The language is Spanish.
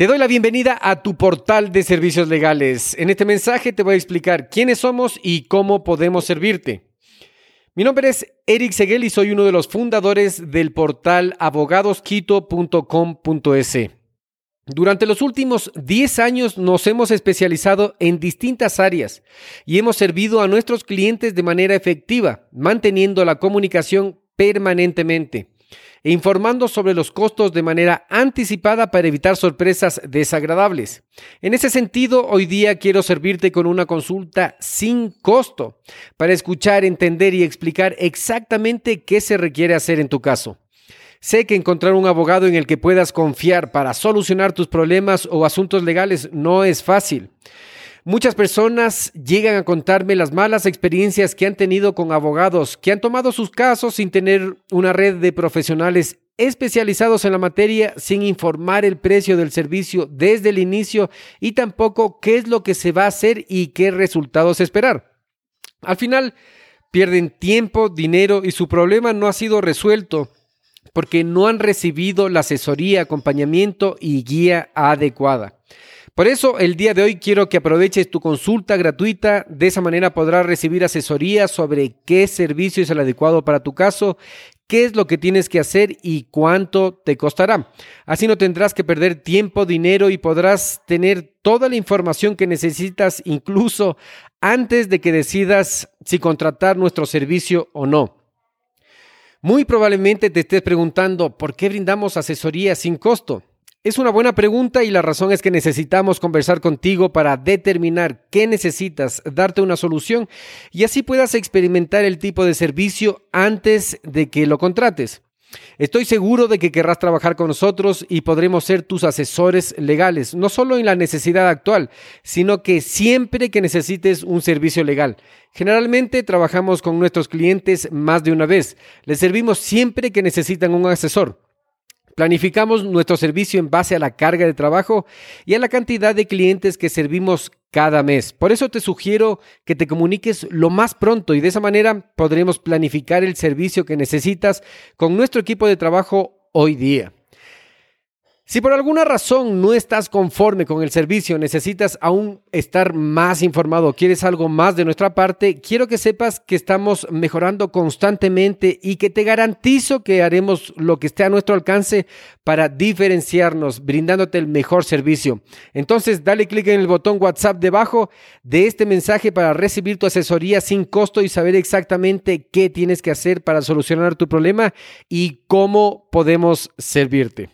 Te doy la bienvenida a tu portal de servicios legales. En este mensaje te voy a explicar quiénes somos y cómo podemos servirte. Mi nombre es Eric Seguel y soy uno de los fundadores del portal abogadosquito.com.es. Durante los últimos 10 años nos hemos especializado en distintas áreas y hemos servido a nuestros clientes de manera efectiva, manteniendo la comunicación permanentemente informando sobre los costos de manera anticipada para evitar sorpresas desagradables. En ese sentido, hoy día quiero servirte con una consulta sin costo para escuchar, entender y explicar exactamente qué se requiere hacer en tu caso. Sé que encontrar un abogado en el que puedas confiar para solucionar tus problemas o asuntos legales no es fácil. Muchas personas llegan a contarme las malas experiencias que han tenido con abogados que han tomado sus casos sin tener una red de profesionales especializados en la materia, sin informar el precio del servicio desde el inicio y tampoco qué es lo que se va a hacer y qué resultados esperar. Al final, pierden tiempo, dinero y su problema no ha sido resuelto porque no han recibido la asesoría, acompañamiento y guía adecuada. Por eso el día de hoy quiero que aproveches tu consulta gratuita. De esa manera podrás recibir asesoría sobre qué servicio es el adecuado para tu caso, qué es lo que tienes que hacer y cuánto te costará. Así no tendrás que perder tiempo, dinero y podrás tener toda la información que necesitas incluso antes de que decidas si contratar nuestro servicio o no. Muy probablemente te estés preguntando por qué brindamos asesoría sin costo. Es una buena pregunta y la razón es que necesitamos conversar contigo para determinar qué necesitas, darte una solución y así puedas experimentar el tipo de servicio antes de que lo contrates. Estoy seguro de que querrás trabajar con nosotros y podremos ser tus asesores legales, no solo en la necesidad actual, sino que siempre que necesites un servicio legal. Generalmente trabajamos con nuestros clientes más de una vez. Les servimos siempre que necesitan un asesor. Planificamos nuestro servicio en base a la carga de trabajo y a la cantidad de clientes que servimos cada mes. Por eso te sugiero que te comuniques lo más pronto y de esa manera podremos planificar el servicio que necesitas con nuestro equipo de trabajo hoy día. Si por alguna razón no estás conforme con el servicio, necesitas aún estar más informado, quieres algo más de nuestra parte, quiero que sepas que estamos mejorando constantemente y que te garantizo que haremos lo que esté a nuestro alcance para diferenciarnos, brindándote el mejor servicio. Entonces, dale clic en el botón WhatsApp debajo de este mensaje para recibir tu asesoría sin costo y saber exactamente qué tienes que hacer para solucionar tu problema y cómo podemos servirte.